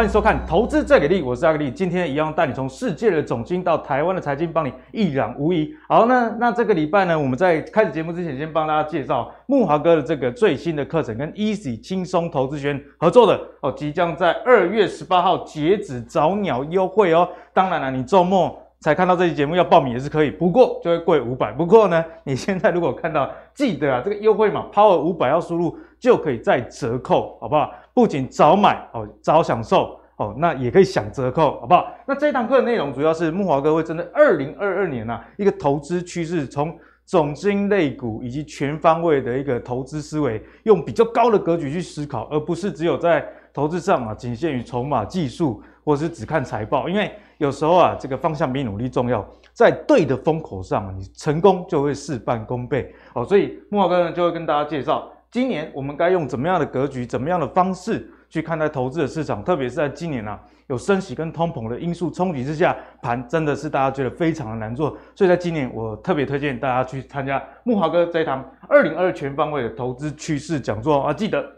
欢迎收看《投资最给力》，我是阿格力。今天一样带你从世界的总经到台湾的财经，帮你一览无遗。好，那那这个礼拜呢，我们在开始节目之前，先帮大家介绍木华哥的这个最新的课程，跟 Easy 轻松投资学院合作的哦，即将在二月十八号截止早鸟优惠哦。当然了，你周末才看到这期节目要报名也是可以，不过就会贵五百。不过呢，你现在如果看到，记得啊，这个优惠码 Power 五百要输入就可以再折扣，好不好？不仅早买哦，早享受哦，那也可以享折扣，好不好？那这堂课的内容主要是木华哥会针对二零二二年啊一个投资趋势，从总经类股以及全方位的一个投资思维，用比较高的格局去思考，而不是只有在投资上啊仅限于筹码技术，或是只看财报。因为有时候啊，这个方向比努力重要，在对的风口上，你成功就会事半功倍哦。所以木华哥呢就会跟大家介绍。今年我们该用怎么样的格局、怎么样的方式去看待投资的市场？特别是在今年啊，有升息跟通膨的因素冲击之下，盘真的是大家觉得非常的难做。所以在今年，我特别推荐大家去参加木华哥这一堂二零二二全方位的投资趋势讲座啊！记得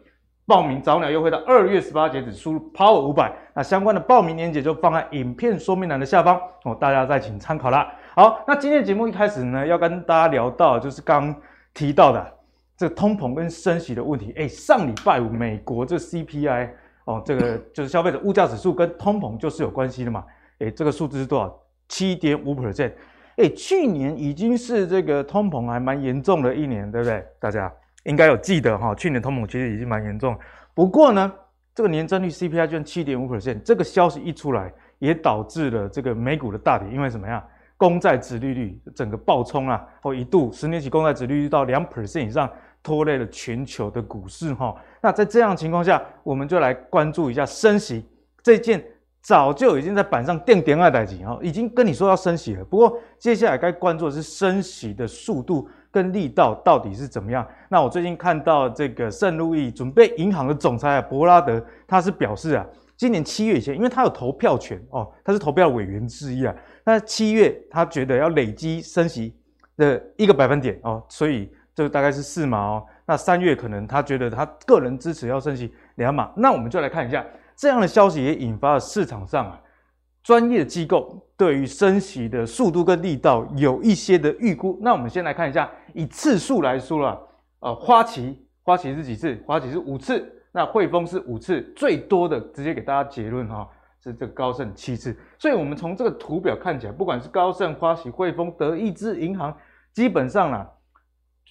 报名早鸟优惠到二月十八截止，输入 Power 五百，那相关的报名链接就放在影片说明栏的下方哦，大家再请参考啦。好，那今天的节目一开始呢，要跟大家聊到就是刚提到的。这个通膨跟升息的问题，哎，上礼拜五美国这 CPI 哦，这个就是消费者物价指数跟通膨就是有关系的嘛，哎，这个数字是多少？七点五 percent，哎，去年已经是这个通膨还蛮严重的一年，对不对？大家应该有记得哈，去年通膨其实已经蛮严重。不过呢，这个年增率 CPI 居然七点五 percent，这个消息一出来，也导致了这个美股的大跌，因为什么呀？公债殖利率整个暴冲啊，哦，一度十年期公债殖利率到两 percent 以上。拖累了全球的股市哈，那在这样情况下，我们就来关注一下升息这件早就已经在板上钉钉二代几哈，已经跟你说要升息了。不过接下来该关注的是升息的速度跟力道到底是怎么样？那我最近看到这个圣路易准备银行的总裁啊伯拉德，他是表示啊，今年七月以前，因为他有投票权哦，他是投票委员之一啊，那七月他觉得要累积升息的一个百分点哦，所以。这个大概是四码哦，那三月可能他觉得他个人支持要升息两码，那我们就来看一下这样的消息也引发了市场上啊专业机构对于升息的速度跟力道有一些的预估。那我们先来看一下，以次数来说啦，呃，花旗花旗是几次？花旗是五次，那汇丰是五次，最多的直接给大家结论哈，是这个高盛七次。所以我们从这个图表看起来，不管是高盛、花旗、汇丰、德意志银行，基本上啦。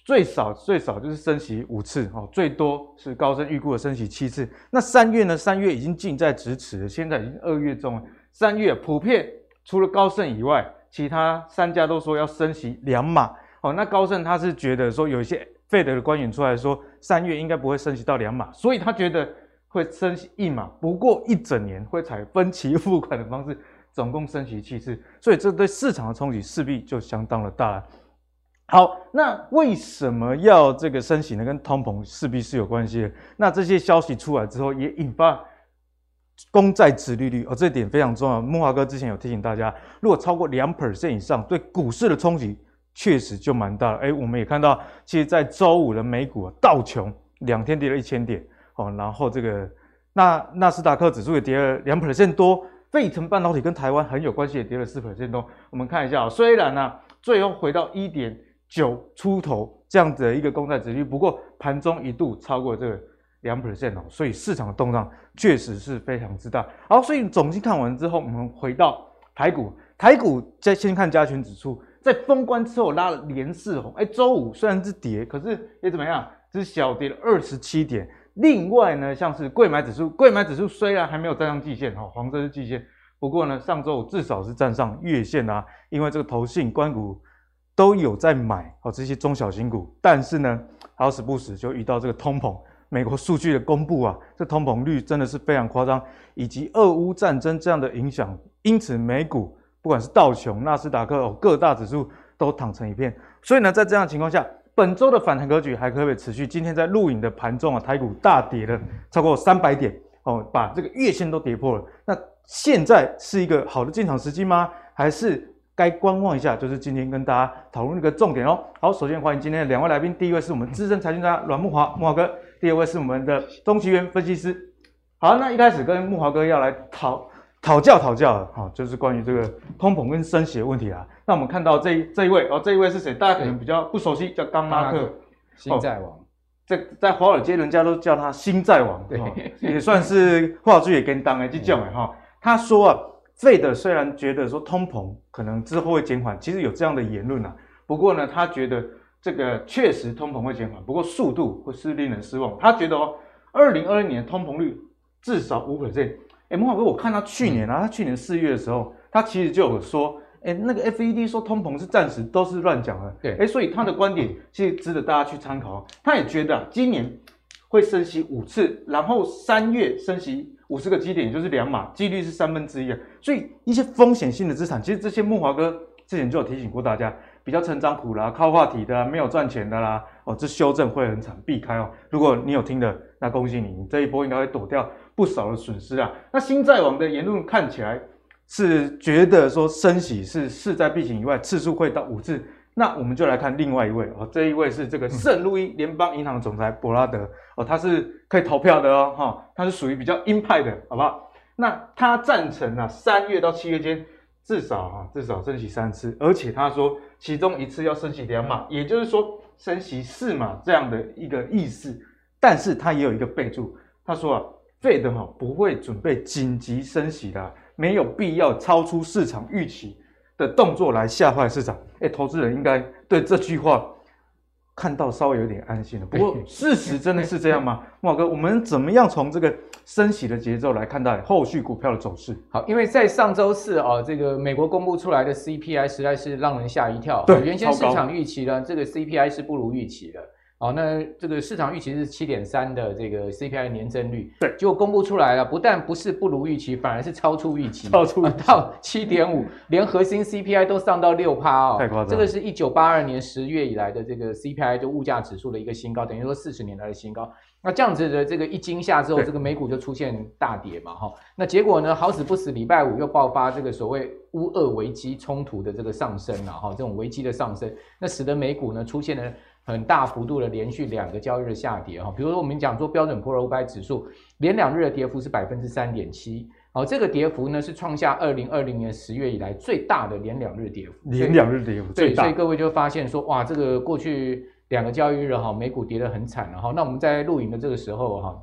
最少最少就是升息五次，哦，最多是高盛预估的升息七次。那三月呢？三月已经近在咫尺了，现在已经二月中了。三月普遍除了高盛以外，其他三家都说要升息两码。哦，那高盛他是觉得说有一些 Fed 的官员出来说，三月应该不会升息到两码，所以他觉得会升息一码，不过一整年会采分期付款的方式，总共升息七次。所以这对市场的冲击势必就相当的大了。好，那为什么要这个升息呢？跟通膨势必是有关系的。那这些消息出来之后，也引发公债殖利率哦，这点非常重要。木华哥之前有提醒大家，如果超过两 percent 以上，对股市的冲击确实就蛮大了。哎，我们也看到，其实，在周五的美股啊，道琼两天跌了一千点哦，然后这个那纳斯达克指数也跌了两 percent 多，费城半导体跟台湾很有关系，也跌了四 percent 多。我们看一下，虽然呢、啊，最后回到一点。九出头这样子的一个公债殖率，不过盘中一度超过这个两 percent 哦，所以市场的动荡确实是非常之大。好，所以总经看完之后，我们回到台股，台股再先看加权指数，在封关之后拉了连四红，哎，周五虽然是跌，可是也怎么样，只小跌了二十七点。另外呢，像是柜买指数，柜买指数虽然还没有站上季线哈，黄色是季线，不过呢，上周五至少是站上月线啊，因为这个投信关股。都有在买哦，这些中小型股，但是呢，好死不死就遇到这个通膨，美国数据的公布啊，这通膨率真的是非常夸张，以及俄乌战争这样的影响，因此美股不管是道琼、纳斯达克哦，各大指数都躺成一片。所以呢，在这样的情况下，本周的反弹格局还可不可以持续？今天在录影的盘中啊，台股大跌了超过三百点哦，把这个月线都跌破了。那现在是一个好的进场时机吗？还是？该观望一下，就是今天跟大家讨论一个重点哦。好，首先欢迎今天的两位来宾，第一位是我们资深财经专家阮木华木华哥；第二位是我们的中奇源分析师。好，那一开始跟木华哥要来讨讨教讨教的，哈，就是关于这个通膨跟升息的问题啊。那我们看到这一这一位哦，这一位是谁？大家可能比较不熟悉，叫刚拉克，新债王。在在华尔街，人家都叫他新债王，对，也算是话剧也跟当哎，这种哎哈。他说啊，Fed 虽然觉得说通膨可能之后会减缓，其实有这样的言论啊。不过呢，他觉得这个确实通膨会减缓，不过速度会是令人失望。他觉得哦，二零二二年通膨率。至少五 percent。哎，慕驊哥，我看他去年啊，他去年四月的时候，他其实就有说，哎，那个 FED 说通膨是暂时，都是乱讲的。对，哎，所以他的观点其实值得大家去参考。他也觉得啊，今年会升息五次，然后三月升息五十个基点，也就是两码，几率是三分之一啊。所以一些风险性的资产，其实这些慕驊哥之前就有提醒过大家。比较成长股啦，靠话题的啦，没有赚钱的啦，哦，这修正会很惨，避开哦。如果你有听的，那恭喜你，你这一波应该会躲掉不少的损失啊。那新债网的言论看起来是觉得说升息是势在必行以外，次数会到五次。那我们就来看另外一位哦，这一位是这个圣路易联邦银行总裁伯拉德哦，他是可以投票的哦，哈、哦，他是属于比较鹰派的，好不好？那他赞成啊，三月到七月间。至少哈，至少升息三次，而且他说其中一次要升息两码，也就是说升息四码这样的一个意思。但是他也有一个备注，他说啊，Fed 哈不会准备紧急升息的，没有必要超出市场预期的动作来吓坏市场。哎，投资人应该对这句话。看到稍微有点安心了，不过 事实真的是这样吗？茂哥，我们怎么样从这个升息的节奏来看待后续股票的走势？好，因为在上周四啊，这个美国公布出来的 CPI 实在是让人吓一跳。对，原先市场预期呢，这个 CPI 是不如预期的。哦，那这个市场预期是七点三的这个 CPI 年增率，对，结果公布出来了，不但不是不如预期，反而是超出预期，超出、啊、到七点五，连核心 CPI 都上到六趴哦，太夸张了。这个是一九八二年十月以来的这个 CPI 就物价指数的一个新高，等于说四十年来的新高。那这样子的这个一惊吓之后，这个美股就出现大跌嘛，哈。那结果呢，好死不死，礼拜五又爆发这个所谓乌俄危机冲突的这个上升了，哈，这种危机的上升，那使得美股呢出现了。很大幅度的连续两个交易日下跌哈，比如说我们讲说标准普尔五百指数连两日的跌幅是百分之三点七，好，这个跌幅呢是创下二零二零年十月以来最大的连两日跌幅，连两日跌幅最大。所以各位就发现说哇，这个过去两个交易日哈，美股跌得很惨了哈。那我们在录影的这个时候哈，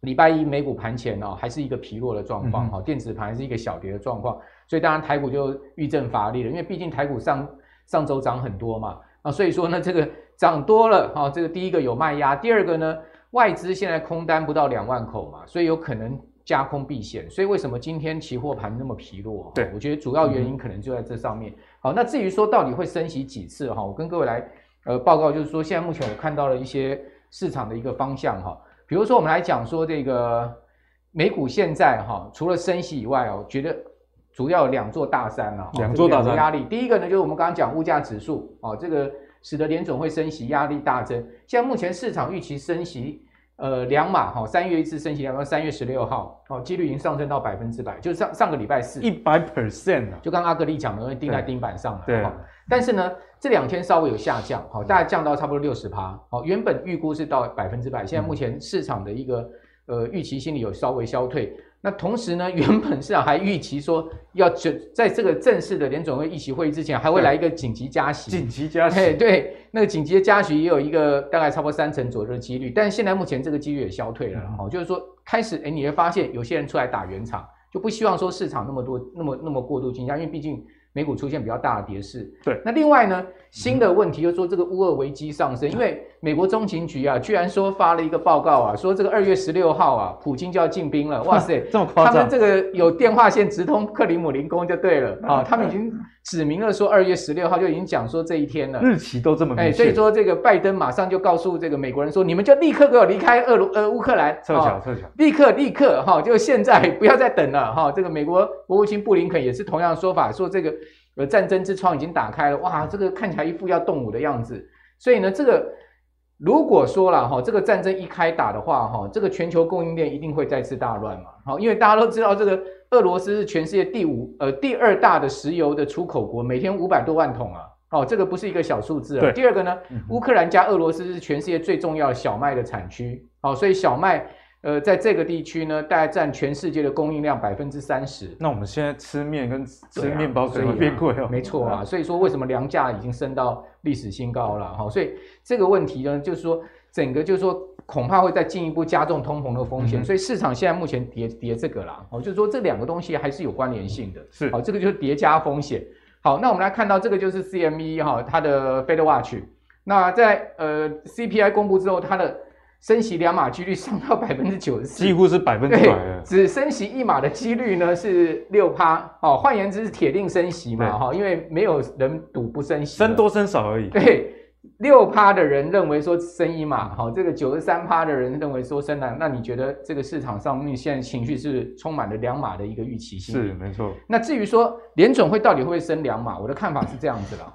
礼拜一美股盘前呢还是一个疲弱的状况哈，电子盘还是一个小跌的状况，所以当然台股就遇震乏力了，因为毕竟台股上上周涨很多嘛，啊，所以说呢这个。涨多了哈，这个第一个有卖压，第二个呢，外资现在空单不到两万口嘛，所以有可能加空避险，所以为什么今天期货盘那么疲弱？对，我觉得主要原因可能就在这上面。嗯、好，那至于说到底会升息几次哈，我跟各位来呃报告，就是说现在目前我看到了一些市场的一个方向哈，比如说我们来讲说这个美股现在哈，除了升息以外哦，觉得主要有两座大山啊，两座大山压力，第一个呢就是我们刚刚讲物价指数啊，这个。使得联准会升息压力大增。现在目前市场预期升息，呃，两码哈，三月一次升息两码，三月十六号，哦，几率已经上升到百分之百，就是上上个礼拜四，一百 percent 就刚刚阿格力讲的，会钉在钉板上了。对。但是呢，这两天稍微有下降，好，大概降到差不多六十趴，好，原本预估是到百分之百，现在目前市场的一个呃预期心理有稍微消退。那同时呢，原本市场还预期说要准在这个正式的联准会议席会议之前，还会来一个紧急加息。紧急加息，对对，那个紧急的加息也有一个大概差不多三成左右的几率，但是现在目前这个几率也消退了，哈、嗯，就是说开始，哎，你会发现有些人出来打圆场，就不希望说市场那么多那么那么过度惊吓，因为毕竟。美股出现比较大的跌势，对。那另外呢，新的问题就是说这个乌俄危机上升，因为美国中情局啊，居然说发了一个报告啊，说这个二月十六号啊，普京就要进兵了，哇塞，这么夸张！他们这个有电话线直通克里姆林宫就对了 啊，他们已经指明了说二月十六号就已经讲说这一天了，日期都这么。哎，所以说这个拜登马上就告诉这个美国人说，你们就立刻给我离开俄罗呃乌克兰，撤侨撤侨，立刻立刻哈，就现在不要再等了哈。这个美国国务卿布林肯也是同样的说法，说这个。呃战争之窗已经打开了，哇，这个看起来一副要动武的样子。所以呢，这个如果说了哈，这个战争一开打的话，哈，这个全球供应链一定会再次大乱嘛。好，因为大家都知道，这个俄罗斯是全世界第五呃第二大的石油的出口国，每天五百多万桶啊。哦，这个不是一个小数字啊。第二个呢，乌克兰加俄罗斯是全世界最重要的小麦的产区。好，所以小麦。呃，在这个地区呢，大概占全世界的供应量百分之三十。那我们现在吃面跟吃面包怎么变贵哦？没错啊，所以说为什么粮价已经升到历史新高了哈？所以这个问题呢，就是说整个就是说恐怕会再进一步加重通膨的风险。嗯、所以市场现在目前叠叠这个啦，哦，就是说这两个东西还是有关联性的。是，好，这个就是叠加风险。好，那我们来看到这个就是 CME 哈，它的 Fed Watch。那在呃 CPI 公布之后，它的升息两码几率上到百分之九十四，几乎是百分之百了。只升息一码的几率呢是六趴，哦，换言之是铁定升息嘛，哈，因为没有人赌不升息，升多升少而已。对，六趴的人认为说升一码，好，这个九十三趴的人认为说升两，那你觉得这个市场上面现在情绪是充满了两码的一个预期性？是，没错。那至于说联准会到底会不会升两码，我的看法是这样子了。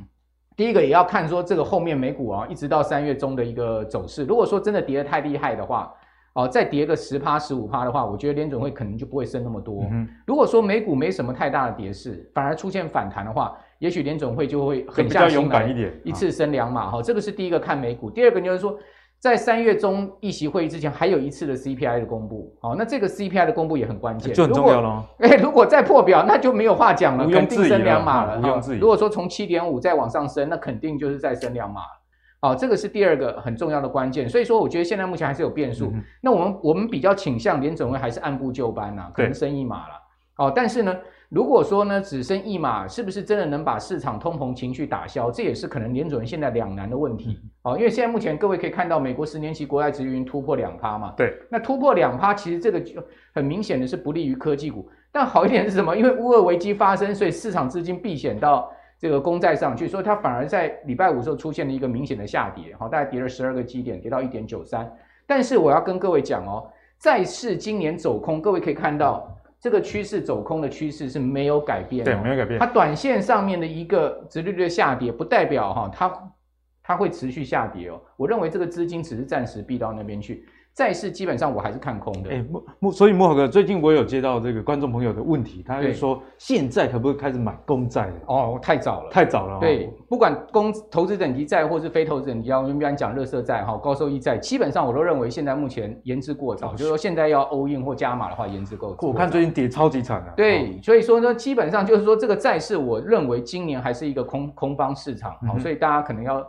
第一个也要看说这个后面美股啊，一直到三月中的一个走势。如果说真的跌得太厉害的话，哦，再跌个十趴、十五趴的话，我觉得联准会可能就不会升那么多。嗯、如果说美股没什么太大的跌势，反而出现反弹的话，也许联总会就会狠下心来一次升两码。哈、哦，这个是第一个看美股。第二个就是说。在三月中议席会议之前，还有一次的 CPI 的公布，好，那这个 CPI 的公布也很关键，就很重要了。哎，如果再破表，那就没有话讲了，肯定升两码了。不用质疑。如果说从七点五再往上升，那肯定就是再升两码。好，这个是第二个很重要的关键。所以说，我觉得现在目前还是有变数。嗯、那我们我们比较倾向联准会还是按部就班呐、啊，可能升一码了。好，但是呢。如果说呢，只升一码，是不是真的能把市场通膨情绪打消？这也是可能联准现在两难的问题。好，因为现在目前各位可以看到，美国十年期国债殖利率突破两趴嘛。对。那突破两趴，其实这个就很明显的是不利于科技股。但好一点是什么？因为乌俄危机发生，所以市场资金避险到这个公债上去，所以它反而在礼拜五时候出现了一个明显的下跌。好，大概跌了十二个基点，跌到一点九三。但是我要跟各位讲哦，债市今年走空，各位可以看到。这个趋势走空的趋势是没有改变，对，没有改变。它短线上面的一个直利率的下跌，不代表哈它它会持续下跌哦。我认为这个资金只是暂时避到那边去。债市基本上我还是看空的。哎，木木，所以慕郝哥，最近我有接到这个观众朋友的问题，他就说现在可不可以开始买公债？哦，太早了，太早了。对，不管公投资等级债或是非投资等级债，我们一般讲垃圾债哈，高收益债，基本上我都认为现在目前言之过早。就是说现在要 all in 或加码的话，言之过早。我看最近跌超级惨啊。对，所以说呢，基本上就是说这个债市，我认为今年还是一个空空方市场。好，所以大家可能要。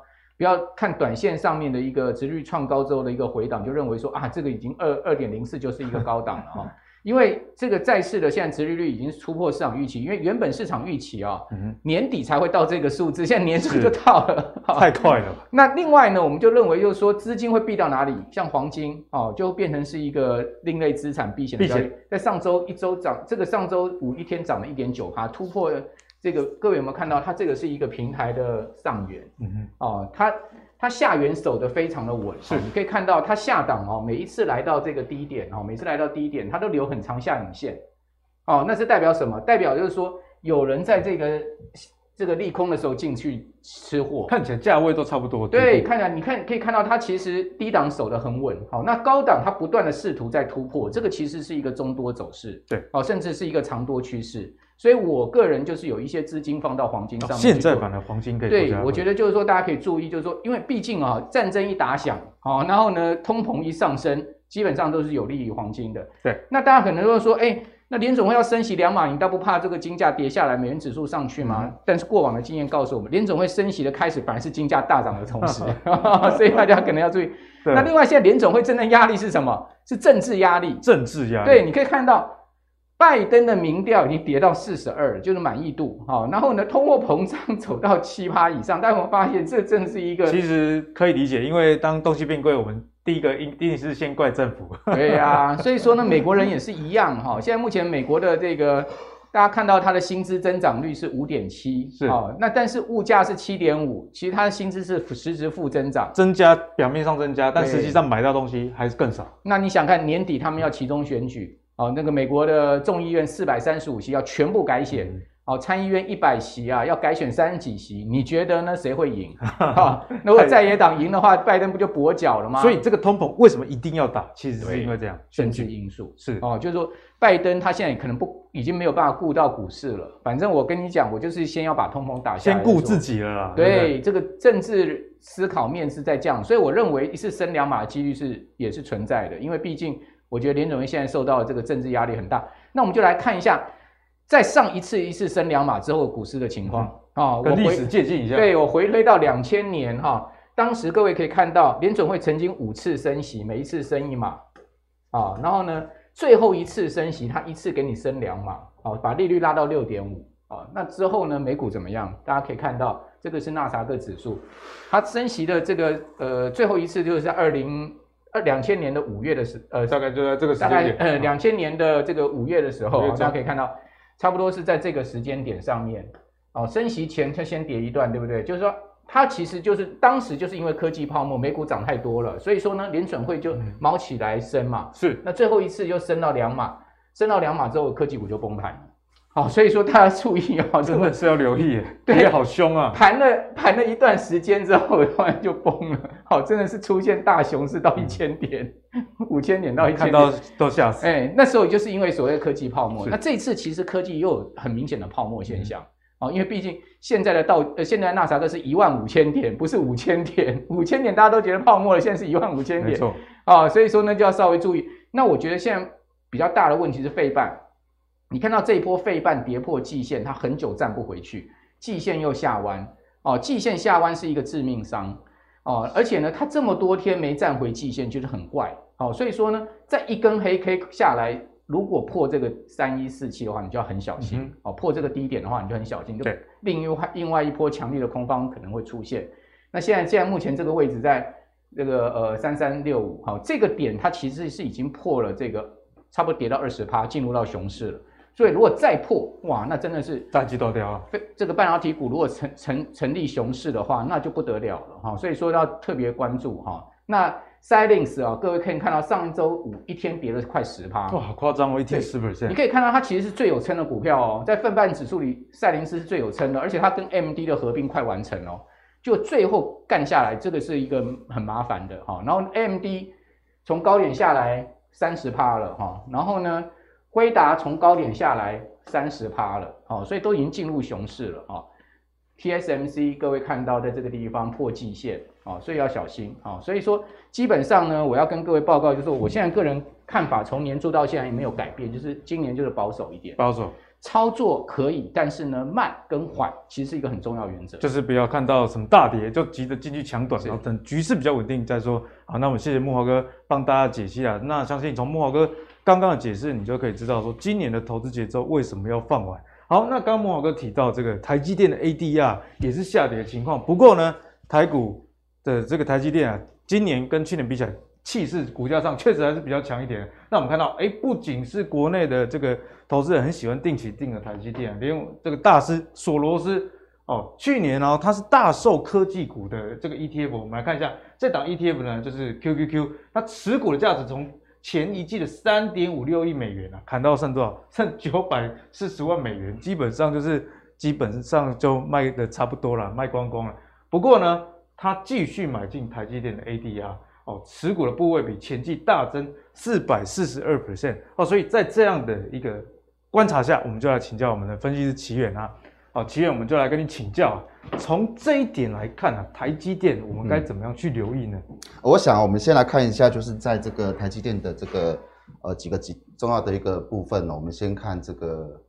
不要看短线上面的一个殖率创高之后的一个回档，就认为说啊，这个已经二二点零四就是一个高档了哈。因为这个债市的现在殖利率已经突破市场预期，因为原本市场预期啊，年底才会到这个数字，现在年初就到了，太快了。那另外呢，我们就认为就是说资金会避到哪里？像黄金哦，就变成是一个另类资产避险的交易。在上周一周涨，这个上周五一天涨了一点九趴，突破了。这个各位有没有看到？它这个是一个平台的上缘，嗯哼，哦，它它下缘守得非常的稳，是，你可以看到它下档哦，每一次来到这个低点哦，每次来到低点，它都留很长下影线，哦，那是代表什么？代表就是说有人在这个这个利空的时候进去吃货，看起来价位都差不多，对，看起来你看可以看到它其实低档守得很稳，好，那高档它不断的试图在突破，这个其实是一个中多走势，对，哦，甚至是一个长多趋势。所以，我个人就是有一些资金放到黄金上面。现在反而黄金可以。对，我觉得就是说，大家可以注意，就是说，因为毕竟啊，战争一打响，好，然后呢，通膨一上升，基本上都是有利于黄金的。对。那大家可能会说，哎，那联总会要升息两码，你倒不怕这个金价跌下来，美元指数上去吗？嗯、但是过往的经验告诉我们，联总会升息的开始，反而是金价大涨的同时，所以大家可能要注意。那另外，现在联总会真正压力是什么？是政治压力。政治压力。对，你可以看到。拜登的民调已经跌到四十二，就是满意度哈。然后呢，通货膨胀走到七八以上。但我发现这正是一个，其实可以理解，因为当东西变贵，我们第一个一定是先怪政府。对呀、啊，所以说呢，美国人也是一样哈。现在目前美国的这个，大家看到它的薪资增长率是五点七，是啊。那但是物价是七点五，其实它的薪资是实质负增长，增加表面上增加，但实际上买到东西还是更少。那你想看年底他们要其中选举？哦，那个美国的众议院四百三十五席要全部改选，哦，参议院一百席啊，要改选三十几席，你觉得呢？谁会赢？哈，如果在野党赢的话，拜登不就跛脚了吗？所以这个通膨为什么一定要打？其实是因为这样，政治因素是哦，就是说拜登他现在可能不已经没有办法顾到股市了。反正我跟你讲，我就是先要把通膨打下来，先顾自己了啦。对，对，对，这个政治思考面是在这样，所以我认为一次升两码的几率是也是存在的，因为毕竟我觉得联准会现在受到的这个政治压力很大。那我们就来看一下。在上一次一次升两码之后，股市的情况啊、跟历史借鉴一下。对，我回推到两千年哈、哦，当时各位可以看到，联准会曾经五次升息，每一次升一码啊、哦，然后呢，最后一次升息，它一次给你升两码啊、哦，把利率拉到六点五啊。那之后呢，美股怎么样？大家可以看到，这个是纳斯克指数，它升息的这个呃最后一次就是在二零二两千年的五月的时呃，大概就在这个时间点，呃两千年的这个五月的时候，大家可以看到。差不多是在这个时间点上面，哦，升息前它先跌一段，对不对？就是说，它其实就是当时就是因为科技泡沫，美股涨太多了，所以说呢，联准会就毛起来升嘛。是，那最后一次又升到两码，升到两码之后，科技股就崩盘。好，所以说大家注意哦，真的是要留意，对，好凶啊！盘了盘了一段时间之后，突然就崩了。好，真的是出现大熊市到一千点，五千点到一千点，看到都吓死。哎，那时候就是因为所谓的科技泡沫。那这次其实科技又有很明显的泡沫现象。哦，因为毕竟现在的道呃，现在的纳斯达克是一万五千点，不是五千点。五千点大家都觉得泡沫了，现在是一万五千点。没错。啊，所以说呢，就要稍微注意。那我觉得现在比较大的问题是费半。你看到这一波费半跌破季线，它很久站不回去，季线又下弯哦，季线下弯是一个致命伤哦，而且呢，它这么多天没站回季线，就是很怪哦，所以说呢，在一根黑 K 下来，如果破这个三一四七的话，你就要很小心、嗯、哦，破这个低点的话，你就很小心，就另外另外一波强力的空方可能会出现。那现在现在目前这个位置在这个呃三三六五，好，这个点它其实是已经破了这个，差不多跌到二十趴，进入到熊市了。所以如果再破，哇，那真的是大鸡都掉啊！这个半导体股如果成成成立熊市的话，那就不得了了哈。所以说要特别关注哈。那 Xilinx 啊，各位可以看到上周五一天跌了快十趴，哇，好夸张哦，一天十 percent。你可以看到它其实是最有撑的股票哦，在费半指数里，赛灵斯是最有撑的，而且它跟 AMD 的合并快完成哦，就最后干下来，这个是一个很麻烦的哈。然后 AMD 从高点下来三十趴了哈，然后呢？辉达从高点下来三十趴了，哦，所以都已经进入熊市了啊。TSMC 各位看到在这个地方破季线，哦，所以要小心啊。所以说基本上呢，我要跟各位报告，就是我现在个人看法，从年初到现在也没有改变，就是今年就是保守一点，保守操作可以，但是呢，慢跟缓其实是一个很重要原则，就是不要看到什么大跌就急着进去抢短，然后等局势比较稳定再说。好，那我们谢谢木华哥帮大家解析啊。那相信从木华哥。刚刚的解释，你就可以知道说今年的投资节奏为什么要放缓。好，那刚刚摩哥提到这个台积电的 ADR 也是下跌的情况。不过呢，台股的这个台积电啊，今年跟去年比起来，气势股价上确实还是比较强一点。那我们看到，哎，不仅是国内的这个投资人很喜欢定期定额台积电，连这个大师索罗斯哦，去年哦，它是大受科技股的这个 ETF。我们来看一下这档 ETF 呢，就是 QQQ，它持股的价值从前一季的三点五六亿美元啊，砍到剩多少？剩九百四十万美元，基本上就是基本上就卖的差不多了，卖光光了。不过呢，他继续买进台积电的 ADR 哦，持股的部位比前季大增四百四十二 percent 哦，所以在这样的一个观察下，我们就来请教我们的分析师奇远啊。好，奇远，我们就来跟你请教。啊从这一点来看啊，台积电我们该怎么样去留意呢？嗯，我想我们先来看一下，就是在这个台积电的这个呃几个几重要的一个部分呢，我们先看这个。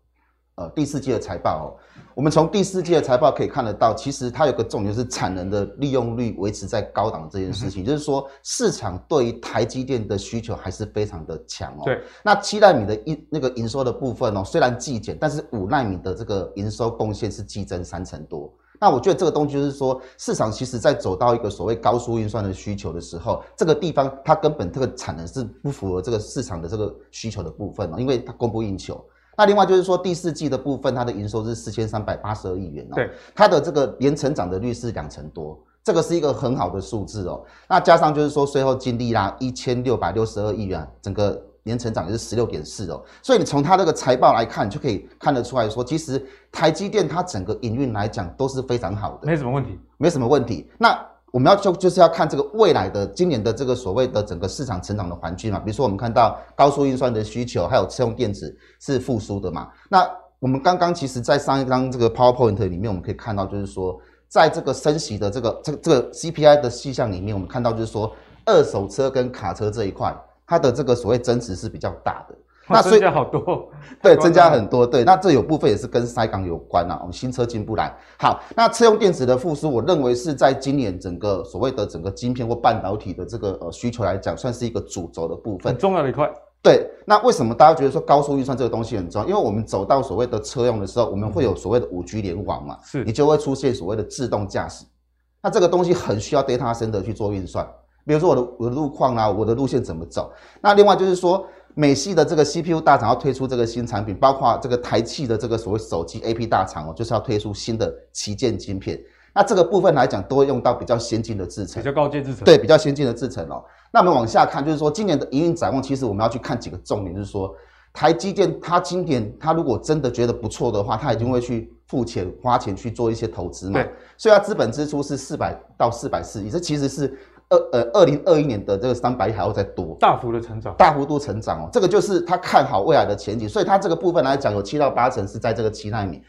呃，第四季的财报哦，我们从第四季的财报可以看得到，其实它有个重点，就是产能的利用率维持在高档这件事情，嗯、就是说市场对于台积电的需求还是非常的强哦。对，那七纳米的营那个营收的部分哦，虽然季减，但是五纳米的这个营收贡献是激增三成多。那我觉得这个东西就是说，市场其实在走到一个所谓高速运算的需求的时候，这个地方它根本这个产能是不符合这个市场的这个需求的部分哦，因为它供不应求。那另外就是说，第四季的部分，它的营收是四千三百八十二亿元哦，对，它的这个年成长的率是两成多，这个是一个很好的数字哦。那加上就是说，税后净利啦一千六百六十二亿元，整个年成长也是十六点四哦，所以你从它这个财报来看，就可以看得出来说，其实台积电它整个营运来讲都是非常好的，没什么问题，没什么问题。那我们要就就是要看这个未来的今年的这个所谓的整个市场成长的环境嘛，比如说我们看到高速运算的需求，还有车用电子是复苏的嘛。那我们刚刚其实在上一张这个 PowerPoint 里面，我们可以看到就是说，在这个升息的这个这个这个 CPI 的细项里面，我们看到就是说，二手车跟卡车这一块，它的这个所谓增值是比较大的。那增加好多，对，增加很多，对，那这有部分也是跟塞港有关啊。我们新车进不来，好，那车用电子的复苏，我认为是在今年整个所谓的整个晶片或半导体的这个呃需求来讲，算是一个主轴的部分，很重要的一块。对，那为什么大家觉得说高速运算这个东西很重要？因为我们走到所谓的车用的时候，我们会有所谓的五 G 联网嘛，是，你就会出现所谓的自动驾驶，那这个东西很需要 data center 去做运算，比如说我的我的路况啊，我的路线怎么走，那另外就是说。美系的这个 CPU 大厂要推出这个新产品，包括这个台企的这个所谓手机 AP 大厂哦，就是要推出新的旗舰晶片。那这个部分来讲，都会用到比较先进的制程，比较高阶制程。对，比较先进的制程哦。那我们往下看，就是说今年的营运展望，其实我们要去看几个重点，就是说台积电它今年它如果真的觉得不错的话，它一定会去付钱花钱去做一些投资嘛。对。所以它资本支出是四百到四百四亿，这其实是。二呃，二零二一年的这个三百亿还要再多，大幅的成长，大幅度成长哦，这个就是他看好未来的前景，所以它这个部分来讲，有七到八成是在这个七纳米，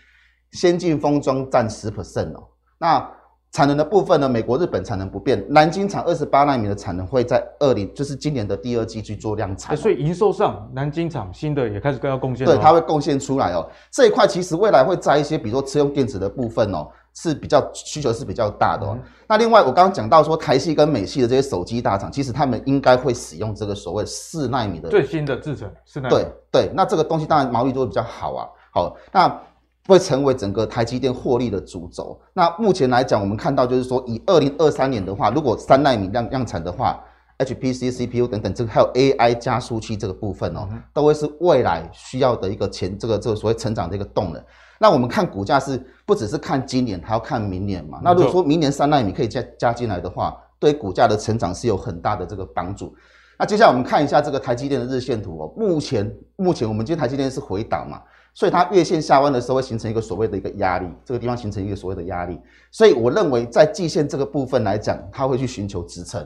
先进封装占十 percent 哦。那产能的部分呢，美国、日本产能不变，南京厂二十八纳米的产能会在二零，就是今年的第二季去做量产，所以营收上，南京厂新的也开始更要贡献，对，它会贡献出来哦。这一块其实未来会在一些，比如说车用电子的部分哦。是比较需求是比较大的哦。嗯、那另外我刚刚讲到说台系跟美系的这些手机大厂，其实他们应该会使用这个所谓四纳米的最新的制程，四纳米。对对，那这个东西当然毛利就会比较好啊。好，那会成为整个台积电获利的主轴。那目前来讲，我们看到就是说，以二零二三年的话，如果三纳米量量产的话，HPC、CPU 等等，这个还有 AI 加速器这个部分哦，嗯、都会是未来需要的一个前这个这个所谓成长的一个动能。那我们看股价是不只是看今年，还要看明年嘛。那如果说明年三纳米可以加加进来的话，对股价的成长是有很大的这个帮助。那接下来我们看一下这个台积电的日线图哦。目前目前我们今天台积电是回档嘛，所以它月线下弯的时候会形成一个所谓的一个压力，这个地方形成一个所谓的压力。所以我认为在季线这个部分来讲，它会去寻求支撑。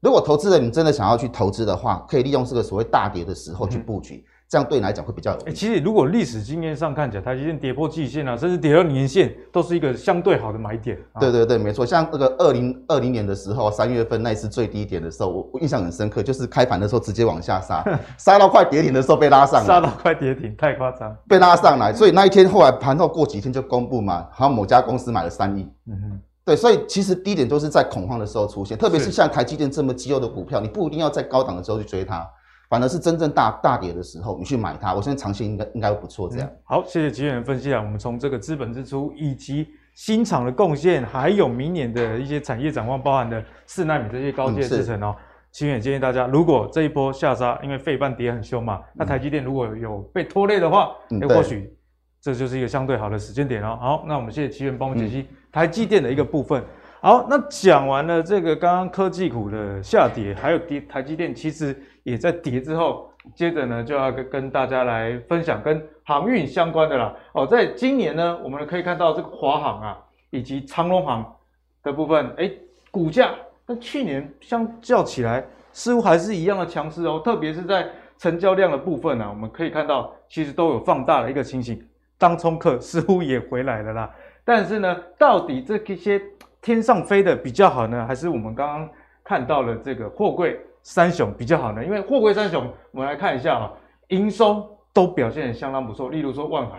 如果投资人你真的想要去投资的话，可以利用这个所谓大跌的时候去布局。嗯这样对你来讲会比较有。哎、欸，其实如果历史经验上看起来，台积电跌破季线啊，甚至跌到年线，都是一个相对好的买点。对对对，没错。像那个二零二零年的时候，三月份那一次最低点的时候，我我印象很深刻，就是开盘的时候直接往下杀，杀到快跌停的时候被拉上来，杀到快跌停，太夸张，被拉上来。所以那一天后来盘后过几天就公布嘛，好像某家公司买了三亿。嗯哼。对，所以其实低点都是在恐慌的时候出现，特别是像台积电这么绩优的股票，你不一定要在高档的时候去追它。反而是真正大大跌的时候，你去买它，我相信长线应该应该会不错。这样、嗯、好，谢谢吉远分析啊。我们从这个资本支出以及新厂的贡献，还有明年的一些产业展望，包含的四纳米这些高阶制程哦。吉远、嗯、建议大家，如果这一波下杀，因为费半跌很凶嘛，嗯、那台积电如果有被拖累的话，嗯、或许这就是一个相对好的时间点哦。好，那我们谢谢奇远帮我们解析台积电的一个部分。嗯、好，那讲完了这个刚刚科技股的下跌，还有跌台积电，其实。也在跌之后，接着呢就要跟跟大家来分享跟航运相关的啦。哦，在今年呢，我们可以看到这个华航啊，以及长荣航的部分，哎，股价跟去年相较起来，似乎还是一样的强势哦。特别是在成交量的部分呢、啊，我们可以看到其实都有放大的一个情形，当冲客似乎也回来了啦。但是呢，到底这些天上飞的比较好呢，还是我们刚刚看到了这个货柜？三雄比较好呢，因为货柜三雄，我们来看一下啊，营收都表现得相当不错。例如说万海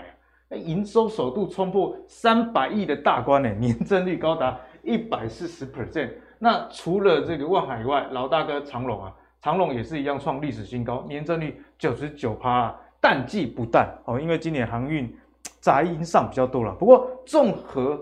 啊，营收首度冲破三百亿的大关呢，年增率高达一百四十 percent。那除了这个万海以外，老大哥长荣啊，长荣也是一样创历史新高，年增率九十九趴啊，淡季不淡哦，因为今年航运杂音上比较多了。不过综合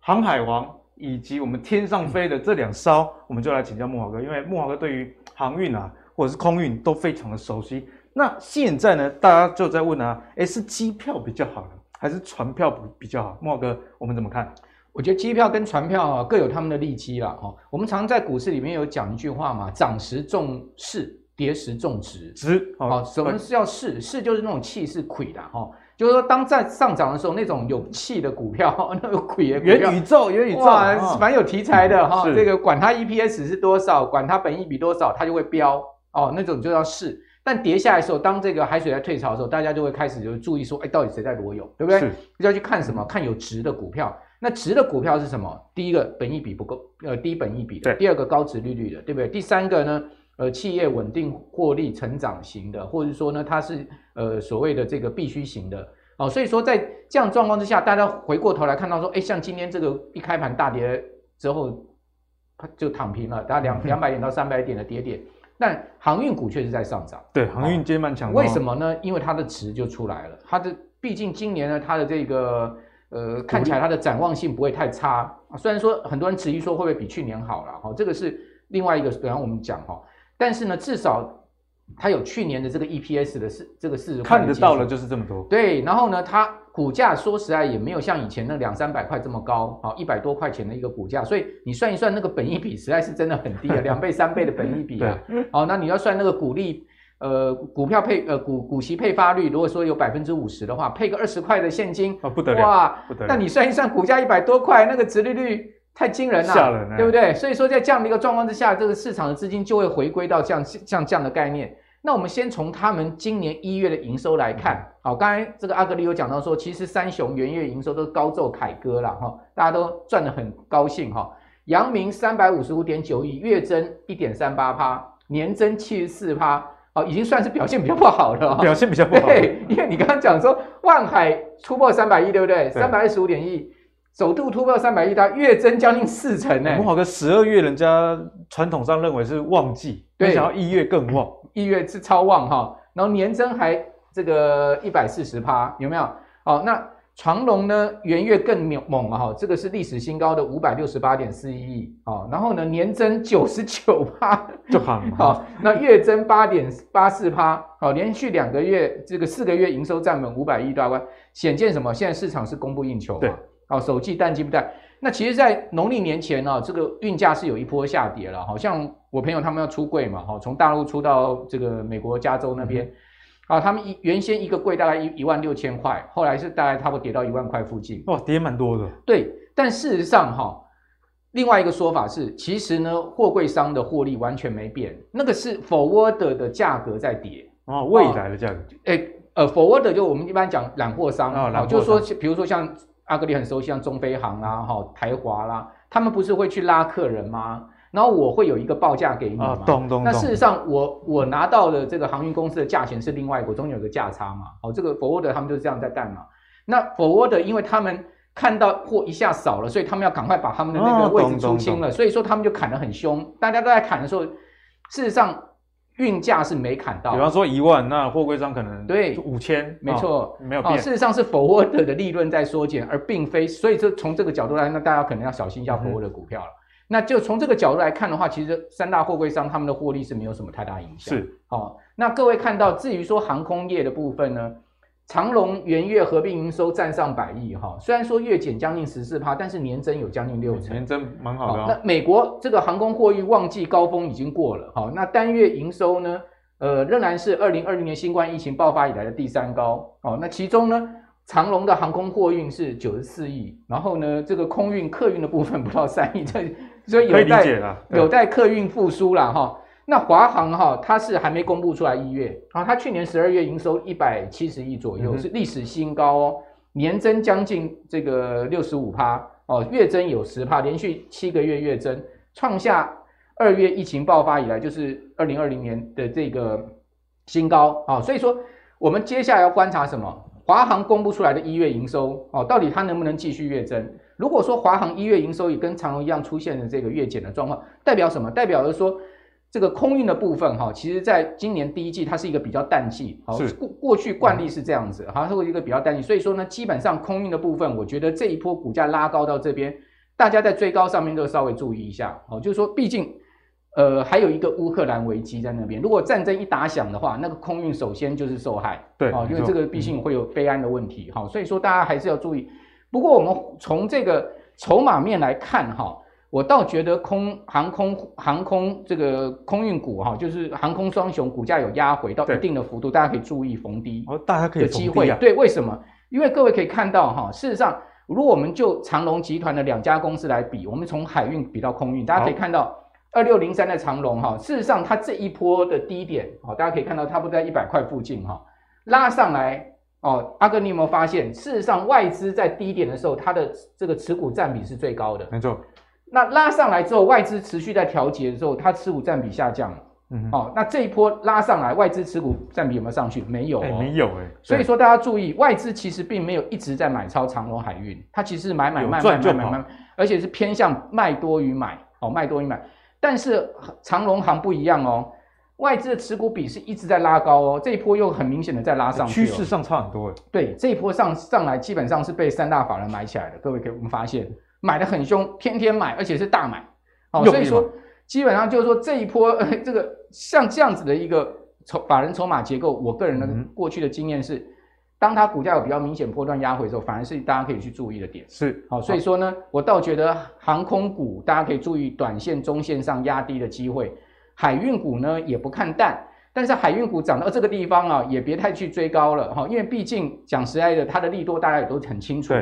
航海王以及我们天上飞的这两艘，我们就来请教木华哥，因为木华哥对于航运啊，或者是空运都非常的熟悉。那现在呢，大家就在问啊，诶，是机票比较好呢，还是船票比较好？莫哥，我们怎么看？我觉得机票跟船票各有他们的利基啦。哈，我们常在股市里面有讲一句话嘛，涨时重视，跌时重值。值好，什么是叫势？势就是那种气势亏的哈，就是说当在上涨的时候，那种有气的股票，那个鬼的元宇宙，元宇宙哇，蛮有题材的哈。是这个管它 EPS 是多少，管它本益比多少，它就会飙哦，那种就要试。但跌下来的时候，当这个海水在退潮的时候，大家就会开始就注意说，哎，到底谁在裸泳，对不对？是，就要去看什么？看有值的股票。那值的股票是什么？第一个本益比不够，呃，低本益比第二个高值利率的，对不对？第三个呢，呃，企业稳定获利成长型的，或者说呢，它是呃所谓的这个必须型的。哦，所以说在这样状况之下，大家回过头来看到说，哎，像今天这个一开盘大跌之后，它就躺平了，大概两 两百点到三百点的跌点。但航运股却是在上涨，对，航运今天蛮强的。为什么呢？因为它的值就出来了，它的毕竟今年呢，它的这个呃看起来它的展望性不会太差啊。虽然说很多人质疑说会不会比去年好了哈，这个是另外一个，等下我们讲哈。但是呢，至少它有去年的这个 EPS 的四这个四十块看得到了，就是这么多。对，然后呢，它。股价说实在也没有像以前那两三百块这么高，好一百多块钱的一个股价，所以你算一算那个本益比实在是真的很低啊，两倍三倍的本益比啊，好，那你要算那个股利，呃，股票配呃股股息配发率，如果说有百分之五十的话，配个二十块的现金，哦不得了，哇，不得了，那你算一算股价一百多块，那个殖利率太惊人了，吓人了，对不对？所以说在这样的一个状况之下，这个市场的资金就会回归到像像这样的概念。那我们先从他们今年一月的营收来看，好，刚才这个阿格里有讲到说，其实三雄元月营收都高奏凯歌了哈，大家都赚得很高兴哈。阳明三百五十五点九亿，月增一点三八趴，年增七十四趴，哦，已经算是表现比较不好了，表现比较不好。对，因为你刚刚讲说万海突破三百亿，对不对？三百二十五点一，首度突破三百亿，它月增将近四成呢。慕驊哥，十二月人家传统上认为是旺季，没想到一月更旺。一月是超旺哈，然后年增还这个一百四十趴，有没有？哦，那长隆呢，元月更猛啊哈，这个是历史新高的五百六十八点四一亿啊，然后呢年增九十九趴，就好，好，那月增八点八四趴，好，连续两个月这个四个月营收站稳五百亿大关，显见什么？现在市场是供不应求嘛，对，好，首季淡季不淡。那其实，在农历年前呢，这个运价是有一波下跌了，好像我朋友他们要出柜嘛，哈，从大陆出到这个美国加州那边，啊，他们一原先一个柜大概一一万六千块，后来是大概差不多跌到一万块附近，哇，跌蛮多的。对，但事实上哈，另外一个说法是，其实呢，货柜商的获利完全没变，那个是 forward 的价格在跌，哦，未来的价格，哎，呃，forward 就我们一般讲揽货商啊，哦，就是说，比如说像。阿格里很熟悉，像中飞航啦，哈台华啦，他们不是会去拉客人吗？然后我会有一个报价给你嘛。懂懂。那事实上我，我我拿到的这个航运公司的价钱是另外一个，中间有个价差嘛。哦，这个 forward 他们就是这样在干嘛？那 forward 因为他们看到货一下少了，所以他们要赶快把他们的那个位置出清了，所以说他们就砍得很凶。大家都在砍的时候，事实上。运价是没砍到，比方说一万，那货柜商可能对五千，没错、哦，没有变。事实上是 forward 的利润在缩减，而并非，所以这从这个角度来，那大家可能要小心一下 forward 的股票了、嗯。那就从这个角度来看的话，其实三大货柜商他们的获利是没有什么太大影响。是，哦，那各位看到，至于说航空业的部分呢？长荣元月合并营收占上百亿哈，虽然说月减将近十四趴，但是年增有将近六成，年增蛮好的、哦。那美国这个航空货运旺季高峰已经过了，好，那单月营收呢？呃，仍然是二零二零年新冠疫情爆发以来的第三高哦。那其中呢，长荣的航空货运是九十四亿，然后呢，这个空运客运的部分不到三亿，这所以有待有待客运复苏了哈。那华航哈，它是还没公布出来一月啊，它去年十二月营收一百七十亿左右，嗯，是历史新高哦，年增将近这个六十五趴哦，月增有十趴，连续七个月月增，创下。二月疫情爆发以来，就是二零二零年的这个新高啊，所以说我们接下来要观察什么？华航公布出来的一月营收哦，到底它能不能继续月增？如果说华航一月营收也跟长荣一样出现了这个月减的状况，代表什么？代表的说这个空运的部分哈，其实在今年第一季它是一个比较淡季，好过过去惯例是这样子，它是一个比较淡季，所以说呢，基本上空运的部分，我觉得这一波股价拉高到这边，大家在追高上面都稍微注意一下哦，就是说毕竟。呃，还有一个乌克兰危机在那边。如果战争一打响的话，那个空运首先就是受害。对，哦，因为这个毕竟会有飞安的问题。哈、嗯，所以说大家还是要注意。不过我们从这个筹码面来看，哈，我倒觉得空航空航空这个空运股哈，就是航空双雄股价有压回到一定的幅度，大家可以注意逢低哦，大家可以有机会。对，为什么？因为各位可以看到哈，事实上，如果我们就长荣集团的两家公司来比，我们从海运比到空运，大家可以看到二六零三的长荣哈，事实上它这一波的低点，好，大家可以看到差不多在一百块附近哈，拉上来哦，阿哥你有没有发现？事实上外资在低点的时候，它的这个持股占比是最高的，没错。那拉上来之后，外资持续在调节的时候，它持股占比下降了。嗯，哦，那这一波拉上来，外资持股占比有没有上去？没有、哦欸，没有哎、欸。所以说大家注意，外资其实并没有一直在买超长隆海运，它其实买买卖卖卖买卖，而且是偏向卖多于买，哦，卖多于买。但是长隆行不一样哦，外资的持股比是一直在拉高哦，这一波又很明显的在拉上去、哦，趋势上差很多。对，这一波上上来基本上是被三大法人买起来的，各位可以我们发现。买的很凶，天天买，而且是大买，哦，所以说基本上就是说这一波，呃，这个像这样子的一个筹法人筹码结构，我个人的过去的经验是，当它股价有比较明显波段压回的时候，反而是大家可以去注意的点。是，好，所以说呢，我倒觉得航空股大家可以注意短线、中线上压低的机会，海运股呢也不看淡，但是海运股涨到这个地方啊，也别太去追高了。哈，因为毕竟讲实在的，它的利多大家也都很清楚。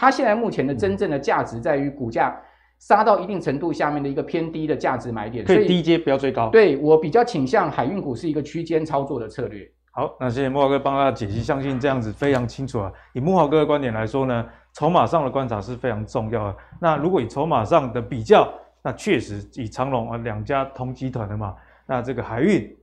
它现在目前的真正的价值在于股价杀到一定程度下面的一个偏低的价值买点，可以低阶不要追高。对，我比较倾向海运股是一个区间操作的策略。好，那谢谢木华哥帮大家解析，相信这样子非常清楚啊。以木华哥的观点来说呢，筹码上的观察是非常重要的。那如果以筹码上的比较，那确实以长隆啊两家同集团的嘛，那这个海运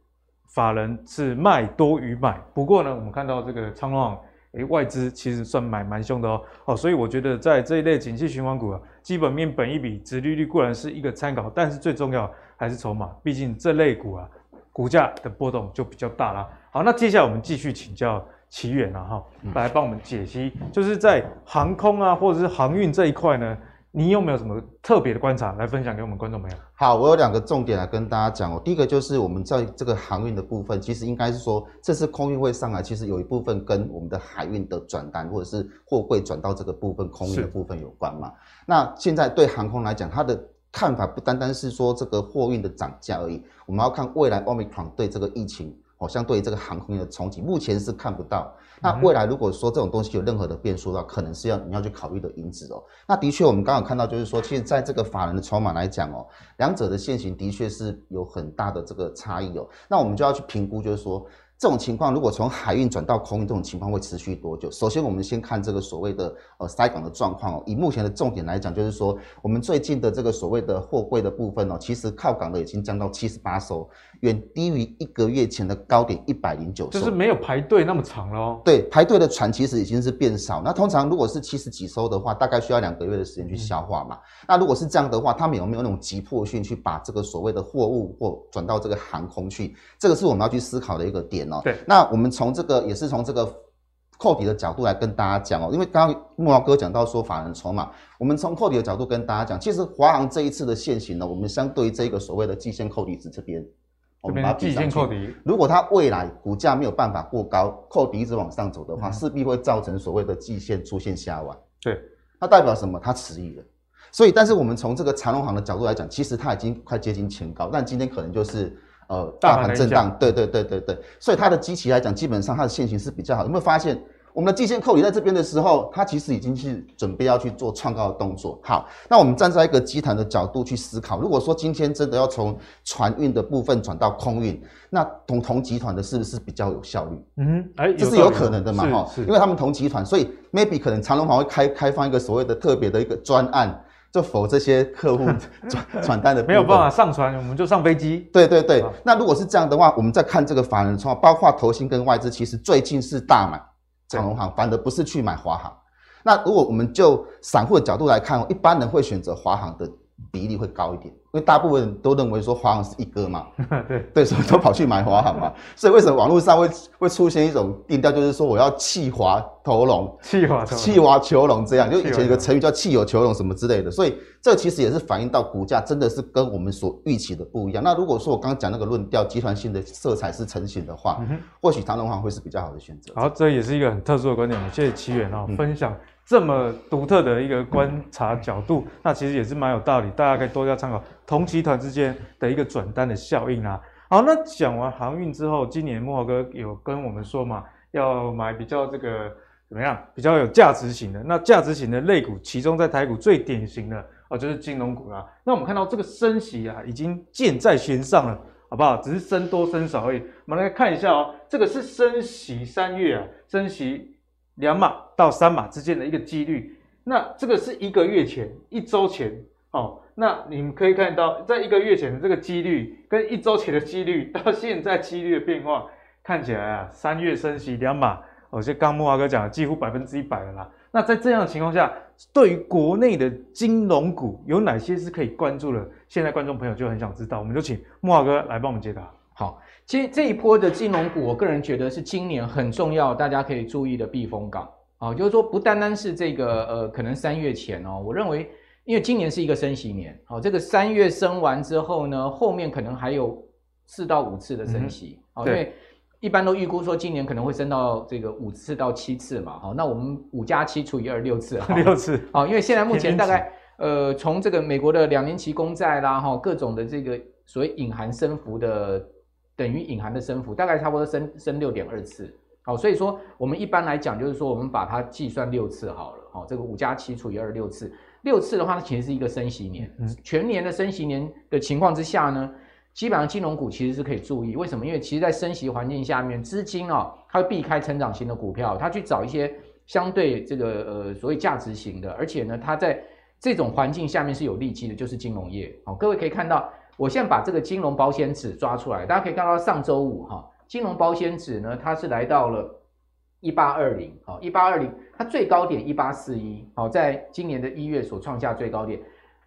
法人是卖多于买。不过呢，我们看到这个长荣。诶、欸，外资其实算买蛮凶的哦，哦，所以我觉得在这一类景气循环股啊，基本面、本益比、殖利率固然是一个参考，但是最重要还是筹码，毕竟这类股啊，股价的波动就比较大啦。好，那接下来我们继续请教奇远啊，哈，来帮我们解析，就是在航空啊或者是航运这一块呢。你有没有什么特别的观察来分享给我们观众朋友？好，我有两个重点来跟大家讲哦。第一个就是我们在这个航运的部分，其实应该是说，这次空运会上来，其实有一部分跟我们的海运的转单或者是货柜转到这个部分空运的部分有关嘛。那现在对航空来讲，它的看法不单单是说这个货运的涨价而已，我们要看未来 Omicron 对这个疫情。好像对于这个航空业的冲击，目前是看不到。那未来如果说这种东西有任何的变数的话，可能是要你要去考虑的因子哦。那的确，我们刚刚看到就是说，其实在这个法人的筹码来讲哦，两者的现行的确是有很大的这个差异哦。那我们就要去评估，就是说。这种情况，如果从海运转到空运，这种情况会持续多久？首先，我们先看这个所谓的呃塞港的状况哦。以目前的重点来讲，就是说我们最近的这个所谓的货柜的部分哦，其实靠港的已经降到七十八艘，远低于一个月前的高点一百零九艘，就是没有排队那么长了哦。对，排队的船其实已经是变少。那通常如果是七十几艘的话，大概需要两个月的时间去消化嘛。嗯、那如果是这样的话，他们有没有那种急迫性去把这个所谓的货物或转到这个航空去？这个是我们要去思考的一个点哦。对，那我们从这个也是从这个扣底的角度来跟大家讲哦，因为刚刚慕驊哥讲到说法人筹码，我们从扣底的角度跟大家讲，其实华航这一次的限行呢，我们相对于这个所谓的季线扣底值这边，我们把季线扣底，如果它未来股价没有办法过高，扣底一直往上走的话，势必会造成所谓的季线出现下弯。对，它代表什么？它迟疑了。所以，但是我们从这个长隆行的角度来讲，其实它已经快接近前高，但今天可能就是。呃，大盘震荡，对对对对对，所以它的基期来讲，基本上它的线型是比较好。有没有发现，我们的季线扣底在这边的时候，它其实已经是准备要去做创高的动作。好，那我们站在一个集团的角度去思考，如果说今天真的要从船运的部分转到空运，那同同集团的是不是比较有效率？嗯，哎，这是有可能的嘛？哈，因为他们同集团，所以 maybe 可能长荣航会开开放一个所谓的特别的一个专案。就否这些客户 转转单的没有办法上船，我们就上飞机。对对对，那如果是这样的话，我们再看这个法人的包括投信跟外资，其实最近是大买长荣航，反而不是去买华航。那如果我们就散户的角度来看，一般人会选择华航的比例会高一点。因为大部分人都认为说华航是一哥嘛，对对，所以都跑去买华航嘛。所以为什么网络上会会出现一种定调，就是说我要弃华投龙，弃华弃华求龙这样，就以前有个成语叫弃友求龙什么之类的。所以这其实也是反映到股价真的是跟我们所预期的不一样。那如果说我刚刚讲那个论调，集团性的色彩是成型的话，嗯、或许长荣航会是比较好的选择。好，这也是一个很特殊的观点。谢谢奇远啊，分享这么独特的一个观察角度，那其实也是蛮有道理，大家可以多加参考同期团之间的一个转单的效应啊。好，那讲完航运之后，今年慕驊哥有跟我们说嘛，要买比较这个怎么样，比较有价值型的。那价值型的类股，其中在台股最典型的哦，就是金融股啦。那我们看到这个升息啊，已经箭在弦上了，好不好？只是升多升少而已。我们来看一下哦，这个是升息三月啊，升息。两码到三码之间的一个几率，那这个是一个月前、一周前哦。那你们可以看到，在一个月前的这个几率，跟一周前的几率，到现在几率的变化，看起来啊，三月升息两码，哦，像刚木华哥讲的，几乎百分之一百了啦。那在这样的情况下，对于国内的金融股有哪些是可以关注的？现在观众朋友就很想知道，我们就请木华哥来帮我们解答。好。其实这一波的金融股，我个人觉得是今年很重要，大家可以注意的避风港啊，就是说不单单是这个呃，可能三月前哦，我认为因为今年是一个升息年，好，这个三月升完之后呢，后面可能还有四到五次的升息，好，因为一般都预估说今年可能会升到这个五次到七次嘛，好，那我们五加七除以二六次，六次，好，因为现在目前大概呃，从这个美国的两年期公债啦，哈，各种的这个所谓隐含升幅的。等于隐含的升幅大概差不多升升六点二次，好，所以说我们一般来讲就是说我们把它计算六次好了，好，这个五加七除以二六次，六次的话它其实是一个升息年，全年的升息年的情况之下呢，基本上金融股其实是可以注意，为什么？因为其实在升息环境下面，资金啊它会避开成长型的股票，它去找一些相对这个呃所谓价值型的，而且呢它在这种环境下面是有利基的，就是金融业，好，各位可以看到。我现在把这个金融保险指抓出来，大家可以看到上周五哈，金融保险指呢，它是来到了一八二零，好，一八二零，它最高点一八四一，好，在今年的一月所创下最高点。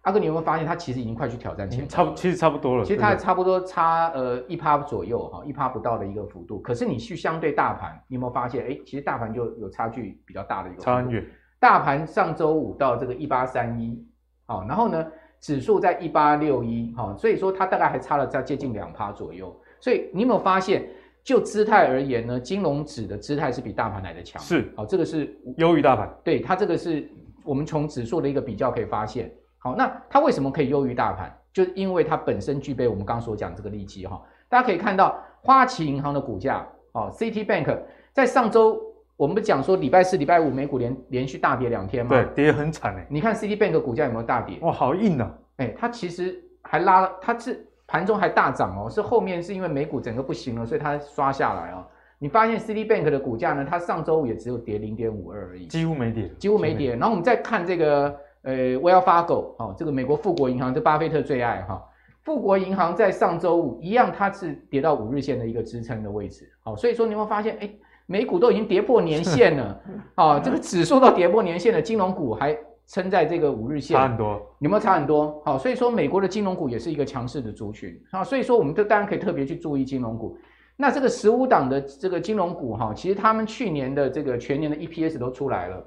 阿哥，你有没有发现它其实已经快去挑战前差不，其实差不多了。其实它差不多差呃一趴左右哈，一趴不到的一个幅度。可是你去相对大盘，你有没有发现？哎，其实大盘就有差距比较大的一个。差很远。大盘上周五到这个一八三一，好，然后呢？指数在一八六一，哈，所以说它大概还差了在接近两趴左右。所以你有没有发现，就姿态而言呢，金融指的姿态是比大盘来的强。是，好，这个是优于大盘。对，它这个是我们从指数的一个比较可以发现。好，那它为什么可以优于大盘？就是因为它本身具备我们刚刚所讲这个利基哈。大家可以看到花旗银行的股价，哦，City Bank 在上周我们不讲说礼拜四、礼拜五美股连连续大跌两天吗？对，跌很惨哎。你看 City Bank 股价有没有大跌？哇，好硬啊！哎，它其实还拉了，它是盘中还大涨哦，是后面是因为美股整个不行了，所以它刷下来哦。你发现 Citibank 的股价呢，它上周五也只有跌零点五二而已，几乎没跌，几乎没跌。然后我们再看这个呃，Wells Fargo 哦，这个美国富国银行，这巴菲特最爱哈、哦。富国银行在上周五一样，它是跌到五日线的一个支撑的位置，好、哦，所以说你会发现，哎，美股都已经跌破年线了，啊、哦，这个指数都跌破年线了，金融股还。撑在这个五日线，差很多，有没有差很多？好，所以说美国的金融股也是一个强势的族群，啊，所以说我们都当然可以特别去注意金融股。那这个十五档的这个金融股哈，其实他们去年的这个全年的 EPS 都出来了，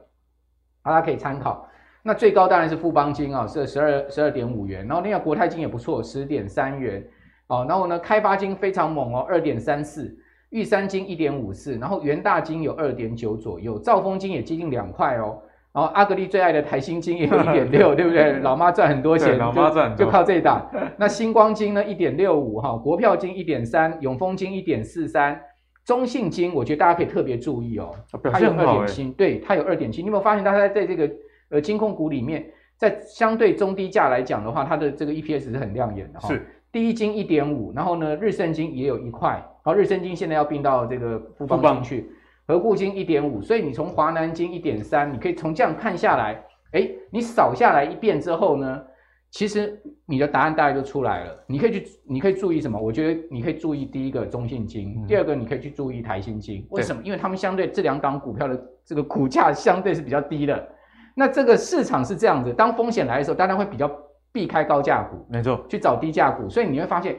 大家可以参考。那最高当然是富邦金啊，是十二十二点五元，然后另外国泰金也不错，十点三元，哦，然后呢开发金非常猛哦，二点三四，玉山金一点五四，然后元大金有二点九左右，兆丰金也接近两块哦。然后阿格力最爱的台新金也有一点六，对不对？老妈赚很多钱，老妈赚就靠这一档。那星光金呢？一点六五哈，国票金一点三，永丰金一点四三，中信金我觉得大家可以特别注意哦，它有二点七，对，它有二点七。你有没有发现它在在这个呃金控股里面，在相对中低价来讲的话，它的这个 EPS 是很亮眼的哈。是，第一金一点五，然后呢，日盛金也有一块，然后日盛金现在要并到这个富邦金去。和固金一点五，所以你从华南金一点三，你可以从这样看下来，哎，你扫下来一遍之后呢，其实你的答案大概就出来了。你可以去，你可以注意什么？我觉得你可以注意第一个中信金，嗯、第二个你可以去注意台新金。为什么？因为他们相对这两档股票的这个股价相对是比较低的。那这个市场是这样子，当风险来的时候，大家会比较避开高价股，没错，去找低价股。所以你会发现，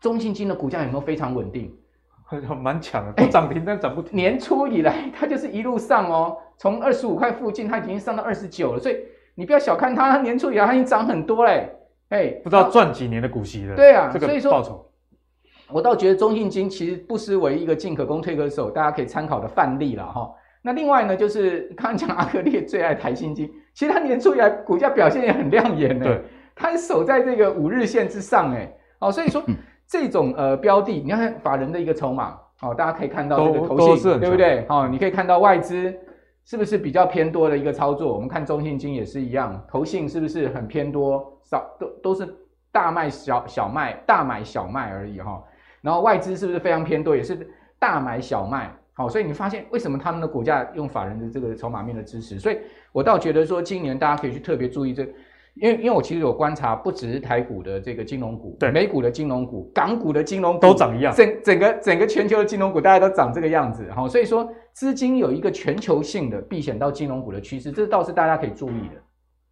中信金的股价有没有非常稳定？蛮强的，不涨停但涨不停。年初以来，它就是一路上哦，从二十五块附近，它已经上到二十九了。所以你不要小看它，年初以来它已经涨很多嘞。哎，不知道赚几年的股息了。对啊，这个所以说，我倒觉得中信金其实不失为一个进可攻退可守，大家可以参考的范例了哈。那另外呢，就是刚刚讲阿克烈最爱台新金，其实它年初以来股价表现也很亮眼呢，对，它守在这个五日线之上哎，哦，所以说这种呃标的，你看法人的一个筹码，哦，大家可以看到这个投信，对不对？哦，你可以看到外资是不是比较偏多的一个操作？我们看中信金也是一样，投信是不是很偏多？少都都是大卖小小卖，大买小卖而已哈、哦。然后外资是不是非常偏多？也是大买小卖。好，所以你发现为什么他们的股价用法人的这个筹码面的支持？所以我倒觉得说，今年大家可以去特别注意这个，因为因为我其实有观察，不只是台股的这个金融股，对，美股的金融股、港股的金融股都长一样，整整个整个全球的金融股大家都长这个样子。好，所以说资金有一个全球性的避险到金融股的趋势，这倒是大家可以注意的。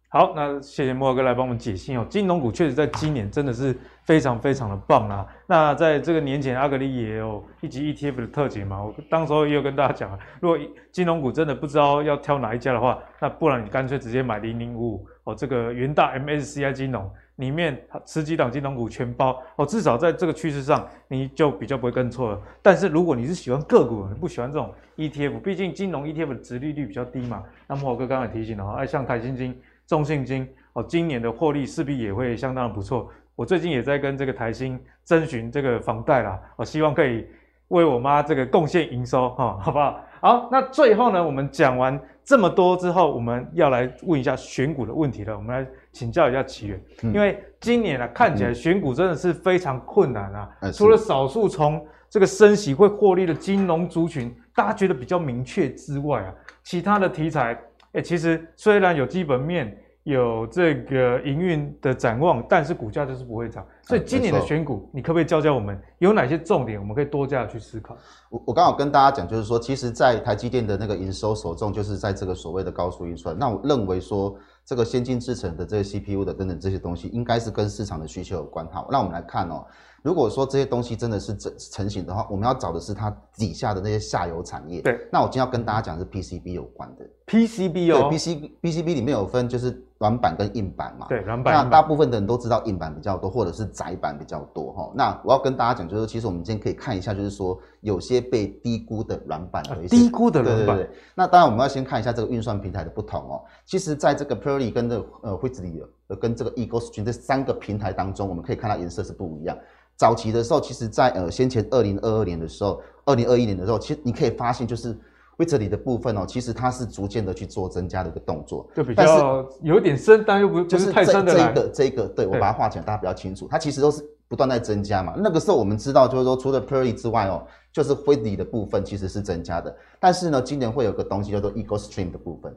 好，那谢谢莫哥来帮我们解析哦。金融股确实在今年真的是非常非常的棒啦。那在这个年前，阿格力也有一集 ETF 的特辑嘛。我当时候也有跟大家讲，如果金融股真的不知道要挑哪一家的话，那不然你干脆直接买零零五五哦，这个元大 MSCI 金融里面十几档金融股全包哦，至少在这个趋势上你就比较不会跟错了。但是如果你是喜欢个股，你不喜欢这种 ETF，毕竟金融 ETF 的殖利率比较低嘛。那慕驊哥刚才提醒了哈，哎，像台新金。中信金哦，今年的获利势必也会相当的不错。我最近也在跟这个台新征询这个房贷啦，我希望可以为我妈这个贡献营收哈，好不好？好，那最后呢，我们讲完这么多之后，我们要来问一下选股的问题了。我们来请教一下奇源，嗯、因为今年啊看起来选股真的是非常困难啊。嗯、除了少数从这个升息会获利的金融族群，大家觉得比较明确之外啊，其他的题材。哎，其实虽然有基本面，有这个营运的展望，但是股价就是不会涨。所以今年的选股，你可不可以教教我们有哪些重点，我们可以多加去思考？我我刚好跟大家讲，就是说，其实，在台积电的那个营收首重，就是在这个所谓的高速运算。那我认为说，这个先进制程的这个 CPU 的等等这些东西，应该是跟市场的需求有关。好，那我们来看哦。如果说这些东西真的是成成型的话，我们要找的是它底下的那些下游产业。对，那我今天要跟大家讲的是 PCB 有关的。PCB 哦，对，PCB PCB 里面有分就是软板跟硬板嘛。对，软板。那大部分的人都知道硬板比较多，或者是窄板比较多哈。那我要跟大家讲，就是其实我们今天可以看一下，就是说有些被低估的软板的一些。低估的软板。对对对。那当然我们要先看一下这个运算平台的不同哦。其实在这个 Purley 跟这个呃惠子里呃跟这个 Eaglestream 这三个平台当中，我们可以看到颜色是不一样。早期的时候，其实在呃先前二零二二年的时候，二零二一年的时候，其实你可以发现，就是位置里的部分哦，其实它是逐渐的去做增加的一个动作，就比较有点深，但又不就是太深的这一个这一个，对，我把它画起来，大家比较清楚，它其实都是不断在增加嘛。那个时候我们知道，就是说除了 Purley 之外哦，就是惠子里的部分其实是增加的，但是呢，今年会有个东西叫做 Eaglestream 的部分。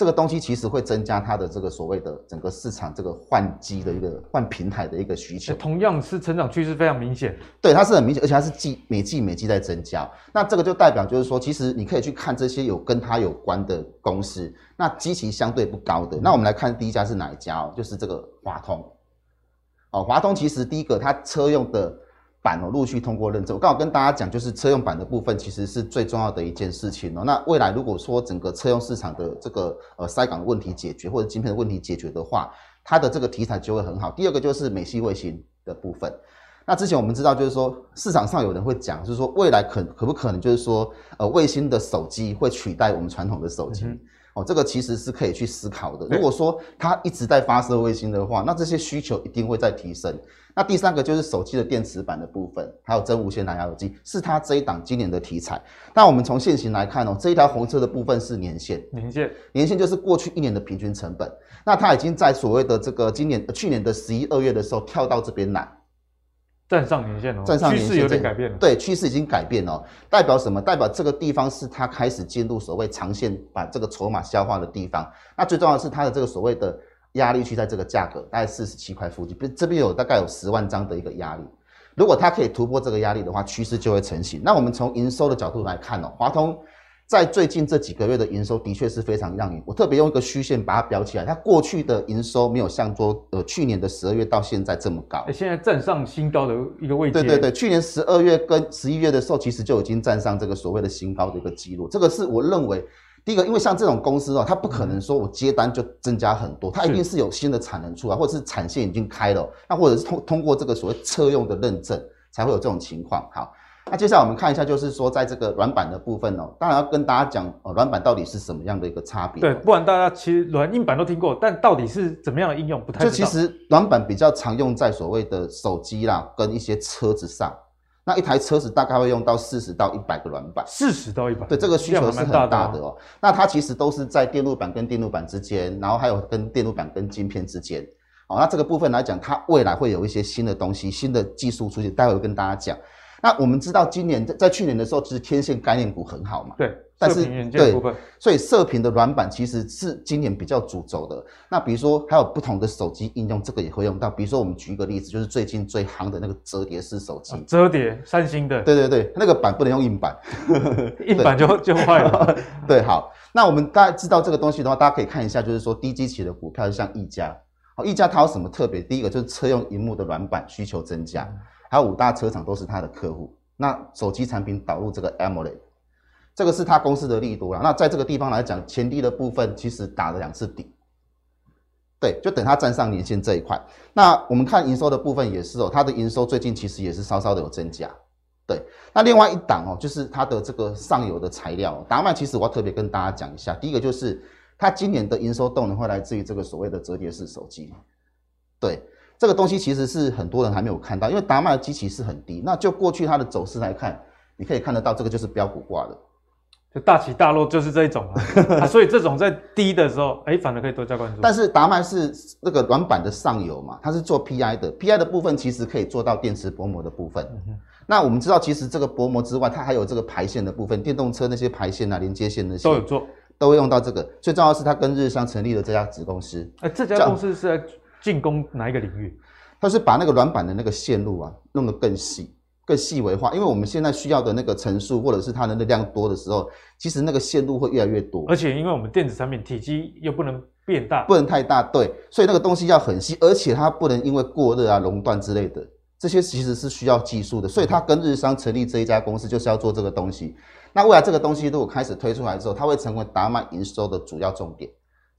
这个东西其实会增加它的这个所谓的整个市场这个换机的一个换平台的一个需求。同样是成长趋势非常明显，对，它是很明显，而且它是季每季每季在增加。那这个就代表就是说，其实你可以去看这些有跟它有关的公司，那基期相对不高的。那我们来看第一家是哪一家哦？就是这个华通。哦，华通其实第一个它车用的。板哦，陆续通过认证。我刚好跟大家讲，就是车用板的部分其实是最重要的一件事情哦。那未来如果说整个车用市场的这个呃塞港问题解决，或者晶片的问题解决的话，它的这个题材就会很好。第二个就是美系卫星的部分。那之前我们知道，就是说市场上有人会讲，就是说未来可可不可能就是说呃卫星的手机会取代我们传统的手机？哦，这个其实是可以去思考的。如果说它一直在发射卫星的话，那这些需求一定会在提升。那第三个就是手机的电池板的部分，还有真无线蓝牙耳机，是它这一档今年的题材。那我们从现行来看哦，这一条红色的部分是年限，年限，年限就是过去一年的平均成本。那它已经在所谓的这个今年、去年的十一二月的时候跳到这边来。站上年线哦，站上年线趋势有点改变了。对，趋势已经改变了，代表什么？代表这个地方是它开始进入所谓长线把这个筹码消化的地方。那最重要的是它的这个所谓的压力区在这个价格，大概四十七块附近，这边有大概有十万张的一个压力。如果它可以突破这个压力的话，趋势就会成型。那我们从营收的角度来看哦，华通。在最近这几个月的营收的确是非常亮眼，我特别用一个虚线把它标起来，它过去的营收没有像说呃去年的十二月到现在这么高，现在站上新高的一个位置。对对对，去年十二月跟十一月的时候，其实就已经站上这个所谓的新高的一个记录。这个是我认为第一个，因为像这种公司哦，它不可能说我接单就增加很多，它一定是有新的产能出来，或者是产线已经开了，那或者是通通过这个所谓车用的认证才会有这种情况。好。那接下来我们看一下，就是说在这个软板的部分哦，当然要跟大家讲哦，软板到底是什么样的一个差别？对，不然大家其实软硬板都听过，但到底是怎么样的应用不太。就其实软板比较常用在所谓的手机啦，跟一些车子上。那一台车子大概会用到四十到一百个软板，四十到一百，对，这个需求是很大的哦。那它其实都是在电路板跟电路板之间，然后还有跟电路板跟晶片之间。哦，那这个部分来讲，它未来会有一些新的东西、新的技术出现，待会会跟大家讲。那我们知道，今年在在去年的时候，其实天线概念股很好嘛。对，但是对，所以射频的软板其实是今年比较主轴的。那比如说还有不同的手机应用，这个也会用到。比如说我们举一个例子，就是最近最夯的那个折叠式手机。折叠，三星的。对对对，那个板不能用硬板，硬板就就坏了。对，好，那我们大家知道这个东西的话，大家可以看一下，就是说低基期的股票，就像毅嘉。好，毅嘉它有什么特别？第一个就是车用萤幕的软板需求增加。还有五大车厂都是他的客户，那手机产品导入这个 AMOLED，这个是他公司的力度了。那在这个地方来讲，前低的部分其实打了两次底，对，就等它站上年线这一块。那我们看营收的部分也是哦，它的营收最近其实也是稍稍的有增加。对，那另外一档哦，就是它的这个上游的材料，达曼其实我要特别跟大家讲一下，第一个就是它今年的营收动能会来自于这个所谓的折叠式手机，对。这个东西其实是很多人还没有看到，因为达迈的基期是很低。那就过去它的走势来看，你可以看得到，这个就是标股挂的，就大起大落就是这一种 啊。所以这种在低的时候，哎，反而可以多加关注。但是达迈是那个软板的上游嘛，它是做 PI 的，PI 的部分其实可以做到电池薄膜的部分。嗯、那我们知道，其实这个薄膜之外，它还有这个排线的部分，电动车那些排线啊、连接线那些都有做，都会用到这个。最重要的是，它跟日商成立了这家子公司。哎，这家公司是在进攻哪一个领域？它是把那个软板的那个线路啊弄得更细、更细微化，因为我们现在需要的那个层数或者是它的那量多的时候，其实那个线路会越来越多。而且因为我们电子产品体积又不能变大，不能太大，对，所以那个东西要很细，而且它不能因为过热啊、熔断之类的，这些其实是需要技术的。所以它跟日商成立这一家公司就是要做这个东西。那未来这个东西如果开始推出来之后，它会成为达曼营收的主要重点。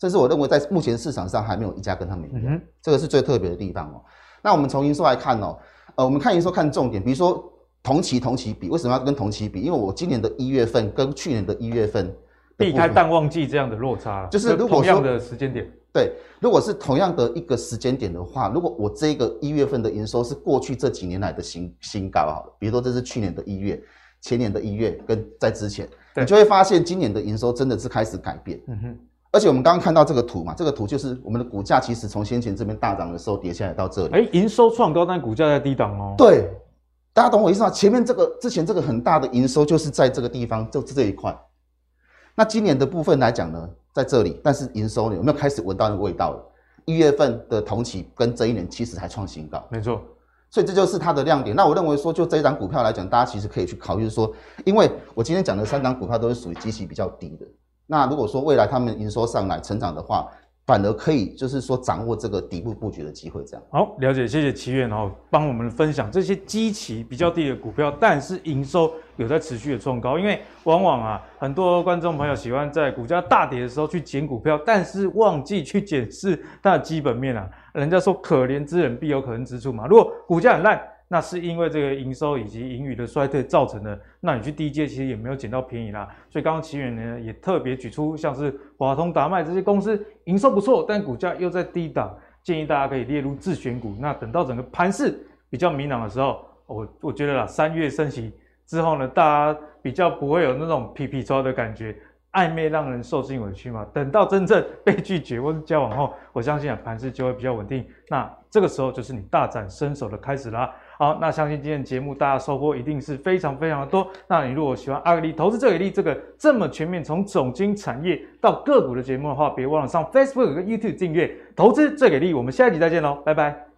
这是我认为在目前市场上还没有一家跟他们一样，嗯、这个是最特别的地方哦。那我们从营收来看哦，呃，我们看营收看重点，比如说同期同期比，为什么要跟同期比？因为我今年的一月份跟去年的一月份避开淡旺季这样的落差，就是如果说同样的时间点，对，如果是同样的一个时间点的话，如果我这个一月份的营收是过去这几年来的新新高好了，比如说这是去年的一月、前年的一月跟在之前，你就会发现今年的营收真的是开始改变。嗯哼。而且我们刚刚看到这个图嘛，这个图就是我们的股价其实从先前这边大涨的时候跌下来到这里。哎，营收创高，但股价在低档哦。对，大家懂我意思吗？前面这个之前这个很大的营收就是在这个地方，就是这一块。那今年的部分来讲呢，在这里，但是营收呢有没有开始闻到那个味道了？一月份的同期跟这一年其实还创新高，没错。所以这就是它的亮点。那我认为说，就这一档股票来讲，大家其实可以去考虑说，因为我今天讲的三档股票都是属于基期比较低的。那如果说未来他们营收上来成长的话，反而可以就是说掌握这个底部布局的机会，这样。好，了解，谢谢奇源哦，帮我们分享这些基期比较低的股票，但是营收有在持续的创高。因为往往啊，很多观众朋友喜欢在股价大跌的时候去捡股票，但是忘记去检视它的基本面啊。人家说可怜之人必有可恨之处嘛，如果股价很烂。那是因为这个营收以及盈余的衰退造成的。那你去低阶其实也没有捡到便宜啦。所以刚刚奇源呢也特别举出像是华通、达迈这些公司营收不错，但股价又在低档，建议大家可以列入自选股。那等到整个盘势比较明朗的时候，我我觉得啦，三月升息之后呢，大家比较不会有那种皮皮抓的感觉。暧昧让人受尽委屈嘛，等到真正被拒绝或是交往后，我相信啊盘势就会比较稳定。那这个时候就是你大展身手的开始啦。好，那相信今天的节目大家收获一定是非常非常的多。那你如果喜欢阿格力投资最给力这个这么全面从总经产业到个股的节目的话，别忘了上 Facebook 跟 YouTube 订阅投资最给力。我们下一集再见喽，拜拜。